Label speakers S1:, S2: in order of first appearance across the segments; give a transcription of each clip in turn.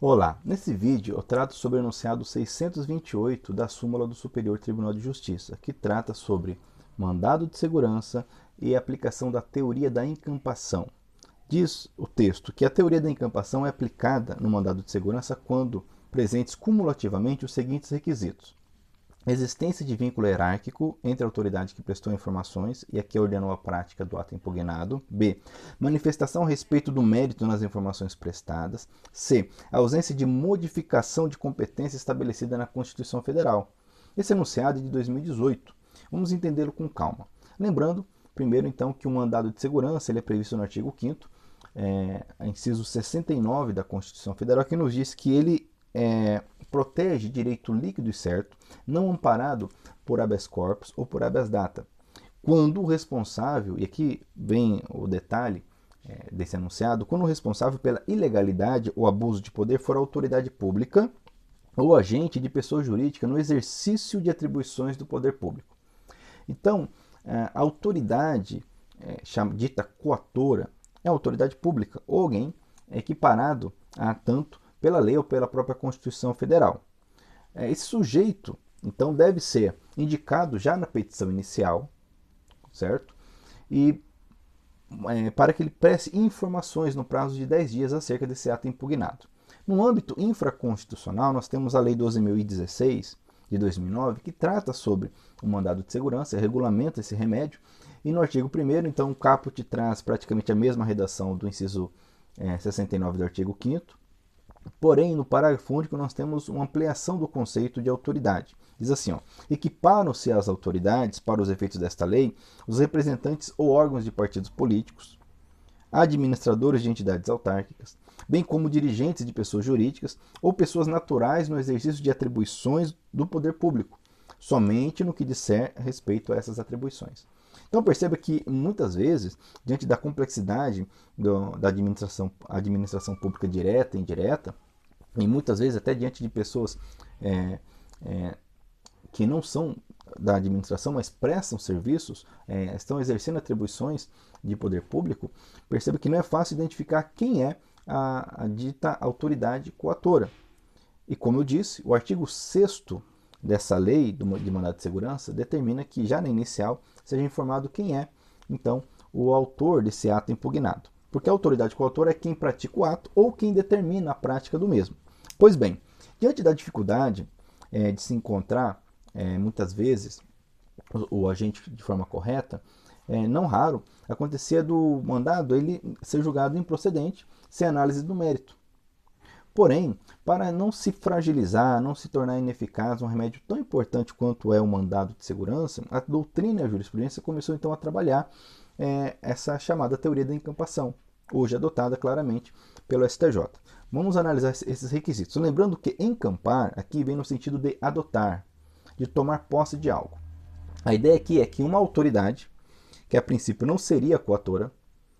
S1: Olá, nesse vídeo eu trato sobre o enunciado 628 da súmula do Superior Tribunal de Justiça, que trata sobre mandado de segurança e aplicação da teoria da encampação. Diz o texto que a teoria da encampação é aplicada no mandado de segurança quando presentes cumulativamente os seguintes requisitos: existência de vínculo hierárquico entre a autoridade que prestou informações e a que ordenou a prática do ato impugnado. B. Manifestação a respeito do mérito nas informações prestadas. C. Ausência de modificação de competência estabelecida na Constituição Federal. Esse enunciado é de 2018. Vamos entendê-lo com calma. Lembrando, primeiro, então, que o mandado de segurança ele é previsto no artigo 5 é, inciso 69 da Constituição Federal, que nos diz que ele é, protege direito líquido e certo, não amparado por habeas corpus ou por habeas data. Quando o responsável, e aqui vem o detalhe é, desse anunciado, quando o responsável pela ilegalidade ou abuso de poder for a autoridade pública ou agente de pessoa jurídica no exercício de atribuições do poder público. Então, a autoridade é, dita coatora é a autoridade pública ou alguém equiparado a tanto pela lei ou pela própria Constituição Federal. É, esse sujeito, então, deve ser indicado já na petição inicial, certo? E é, para que ele preste informações no prazo de 10 dias acerca desse ato impugnado. No âmbito infraconstitucional, nós temos a Lei 12.016 de 2009, que trata sobre o mandado de segurança, regulamenta esse remédio, e no artigo 1 então, o caput traz praticamente a mesma redação do inciso é, 69 do artigo 5 Porém, no parágrafo único, nós temos uma ampliação do conceito de autoridade. Diz assim: equiparam-se às autoridades, para os efeitos desta lei, os representantes ou órgãos de partidos políticos, administradores de entidades autárquicas, bem como dirigentes de pessoas jurídicas ou pessoas naturais no exercício de atribuições do poder público, somente no que disser respeito a essas atribuições. Então perceba que muitas vezes, diante da complexidade do, da administração, administração pública direta e indireta, e muitas vezes até diante de pessoas é, é, que não são da administração, mas prestam serviços, é, estão exercendo atribuições de poder público, perceba que não é fácil identificar quem é a, a dita autoridade coatora. E como eu disse, o artigo 6 dessa lei de mandado de segurança determina que já na inicial seja informado quem é, então, o autor desse ato impugnado. Porque a autoridade coautora é quem pratica o ato ou quem determina a prática do mesmo. Pois bem, diante da dificuldade é, de se encontrar, é, muitas vezes, o, o, agente de forma correta, é, não raro, acontecia do mandado ele ser julgado improcedente sem análise do mérito. Porém, para não se fragilizar, não se tornar ineficaz um remédio tão importante quanto é o mandado de segurança, a doutrina e a jurisprudência começou então a trabalhar é, essa chamada teoria da encampação, hoje adotada claramente pelo STJ. Vamos analisar esses requisitos. Lembrando que encampar aqui vem no sentido de adotar, de tomar posse de algo. A ideia aqui é que uma autoridade, que a princípio não seria coatora,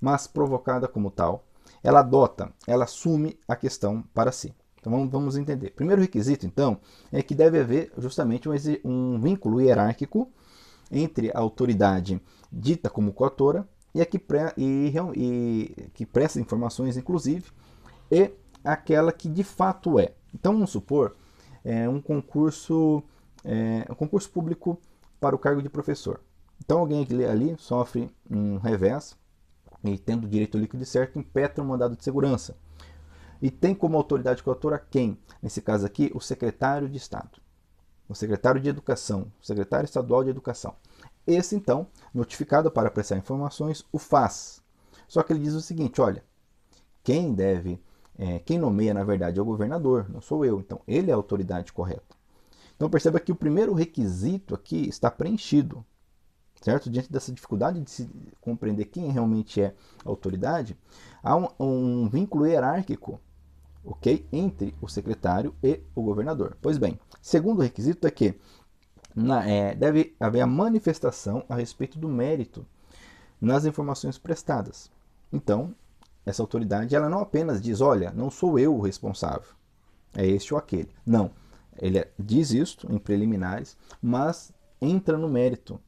S1: mas provocada como tal, ela adota, ela assume a questão para si. Então vamos, entender. Primeiro requisito, então, é que deve haver justamente um, um vínculo hierárquico entre a autoridade dita como coautora e a que, pre, e, e, que presta informações, inclusive, e aquela que de fato é. Então vamos supor é, um concurso, é, um concurso público para o cargo de professor. Então alguém ali sofre um revés e tendo direito líquido e certo, impetra um mandado de segurança. E tem como autoridade coautora quem? Nesse caso aqui, o secretário de Estado, o secretário de Educação, o secretário estadual de Educação. Esse, então, notificado para prestar informações, o faz. Só que ele diz o seguinte: olha, quem deve, é, quem nomeia, na verdade, é o governador, não sou eu. Então, ele é a autoridade correta. Então, perceba que o primeiro requisito aqui está preenchido certo? Diante dessa dificuldade de se compreender quem realmente é a autoridade, há um, um vínculo hierárquico, ok, entre o secretário e o governador. Pois bem, segundo requisito é que na, é, deve haver a manifestação a respeito do mérito nas informações prestadas. Então, essa autoridade ela não apenas diz, olha, não sou eu o responsável, é este ou aquele. Não, ele diz isto em preliminares, mas entra no mérito,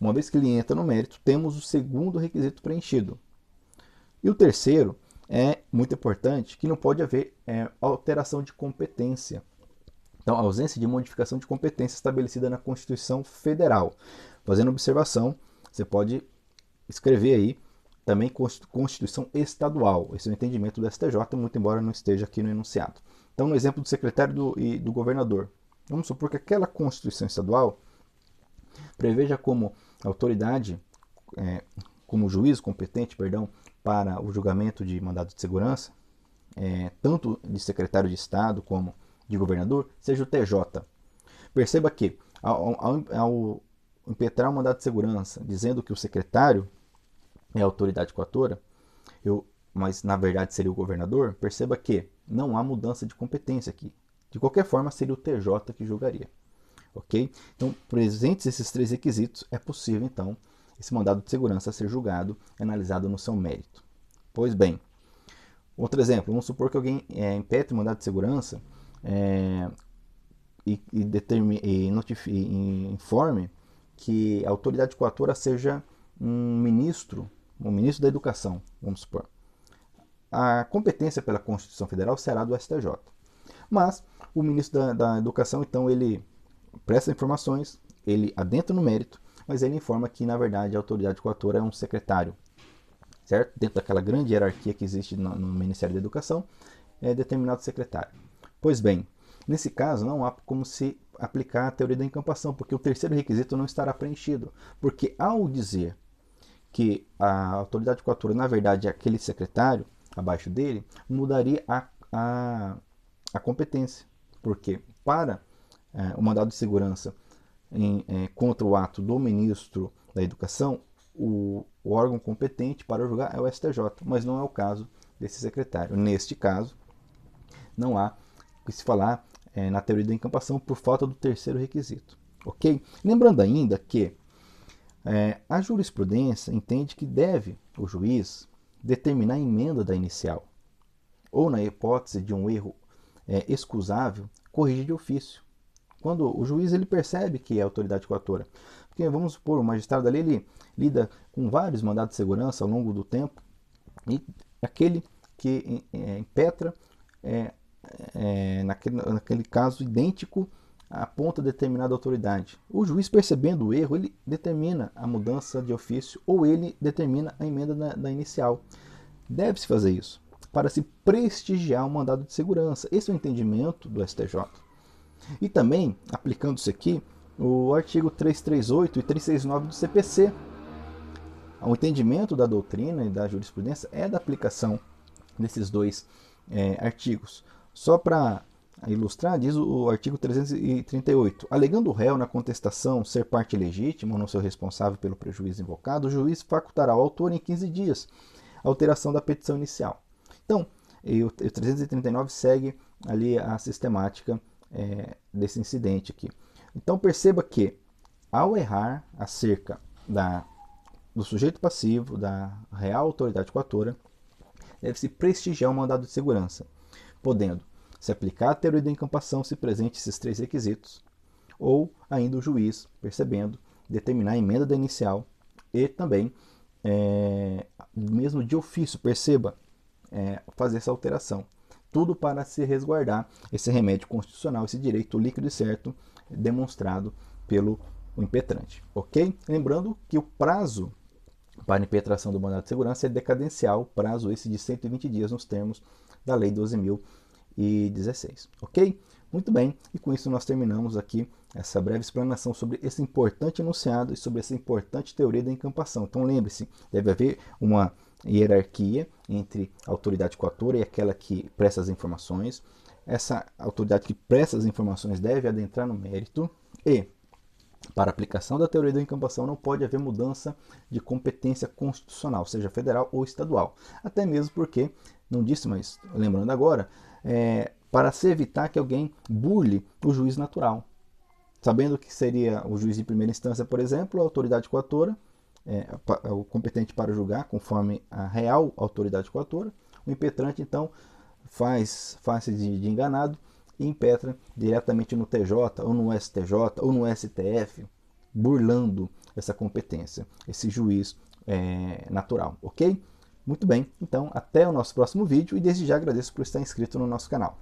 S1: uma vez que ele entra no mérito, temos o segundo requisito preenchido. E o terceiro é muito importante que não pode haver é, alteração de competência. Então, ausência de modificação de competência estabelecida na Constituição Federal. Fazendo observação, você pode escrever aí também Constituição Estadual. Esse é o entendimento do STJ, muito embora não esteja aqui no enunciado. Então, no exemplo do secretário do, e do governador, vamos supor que aquela Constituição Estadual preveja como autoridade, é, como juiz competente, perdão, para o julgamento de mandado de segurança, é, tanto de secretário de Estado como de governador, seja o TJ. Perceba que, ao, ao, ao impetrar o mandado de segurança dizendo que o secretário é a autoridade coatora, eu, mas na verdade seria o governador, perceba que não há mudança de competência aqui. De qualquer forma, seria o TJ que julgaria. Ok? Então, presentes esses três requisitos, é possível então esse mandado de segurança ser julgado e analisado no seu mérito. Pois bem, outro exemplo, vamos supor que alguém é, impetre o mandado de segurança é, e, e, determine, e, e informe que a autoridade coatora seja um ministro, um ministro da educação, vamos supor. A competência pela Constituição Federal será do STJ. Mas o ministro da, da Educação, então, ele presta informações, ele adentra no mérito, mas ele informa que, na verdade, a autoridade coatora é um secretário, certo? Dentro daquela grande hierarquia que existe no, no Ministério da Educação, é determinado secretário. Pois bem, nesse caso não há como se aplicar a teoria da encampação, porque o terceiro requisito não estará preenchido. Porque ao dizer que a autoridade coatora, na verdade, é aquele secretário abaixo dele, mudaria a, a, a competência. Porque para é, o mandado de segurança em, é, contra o ato do ministro da Educação, o, o, órgão competente para julgar é o STJ, mas não é o caso desse secretário. Neste caso, não há que se falar é, na teoria da encampação por falta do terceiro requisito. Ok? Lembrando ainda que é, a jurisprudência entende que deve o juiz determinar a emenda da inicial, ou na hipótese de um erro é, excusável, corrigir de ofício quando o juiz ele percebe que é autoridade coatora. Porque vamos supor, o magistrado ali ele lida com vários mandados de segurança ao longo do tempo e aquele que é, impetra é, é, naquele, naquele caso idêntico aponta determinada autoridade. O juiz percebendo o erro, ele determina a mudança de ofício ou ele determina a emenda da, da inicial. Deve-se fazer isso para se prestigiar o mandado de segurança. Esse é o entendimento do STJ. E também, aplicando-se aqui, o artigo 338 e 369 do CPC. O entendimento da doutrina e da jurisprudência é da aplicação desses dois é, artigos. Só para ilustrar, diz o artigo 338. Alegando o réu na contestação ser parte legítima ou não ser responsável pelo prejuízo invocado, o juiz facultará ao autor em 15 dias a alteração da petição inicial. Então, o 339 segue ali a sistemática é, desse incidente aqui. Então perceba que ao errar acerca da, do sujeito passivo, da real autoridade coatora, deve-se prestigiar o mandado de segurança, podendo se aplicar a teoria da encampação se presente esses três requisitos, ou ainda o juiz, percebendo, determinar a emenda da inicial e também, é, mesmo de ofício, perceba, é, fazer essa alteração tudo para se resguardar esse remédio constitucional, esse direito líquido e certo demonstrado pelo impetrante, ok? Lembrando que o prazo para impetração do mandado de segurança é decadencial, prazo esse de 120 dias nos termos da Lei 12.016, ok? Muito bem, e com isso nós terminamos aqui essa breve explanação sobre esse importante enunciado e sobre essa importante teoria da encampação. Então lembre-se, deve haver uma hierarquia entre a autoridade coatora e aquela que presta as informações. Essa autoridade que presta as informações deve adentrar no mérito e, para aplicação da teoria da encampação, não pode haver mudança de competência constitucional, seja federal ou estadual. Até mesmo porque, não disse, mas lembrando agora, é, para se evitar que alguém burle o juiz natural. Sabendo que seria o juiz de primeira instância, por exemplo, a autoridade coatora, é, o competente para julgar, conforme a real autoridade coatora, o impetrante, então, faz face de, de enganado e impetra diretamente no TJ, ou no STJ, ou no STF, burlando essa competência, esse juiz é, natural, ok? Muito bem, então até o nosso próximo vídeo e desde já agradeço por estar inscrito no nosso canal.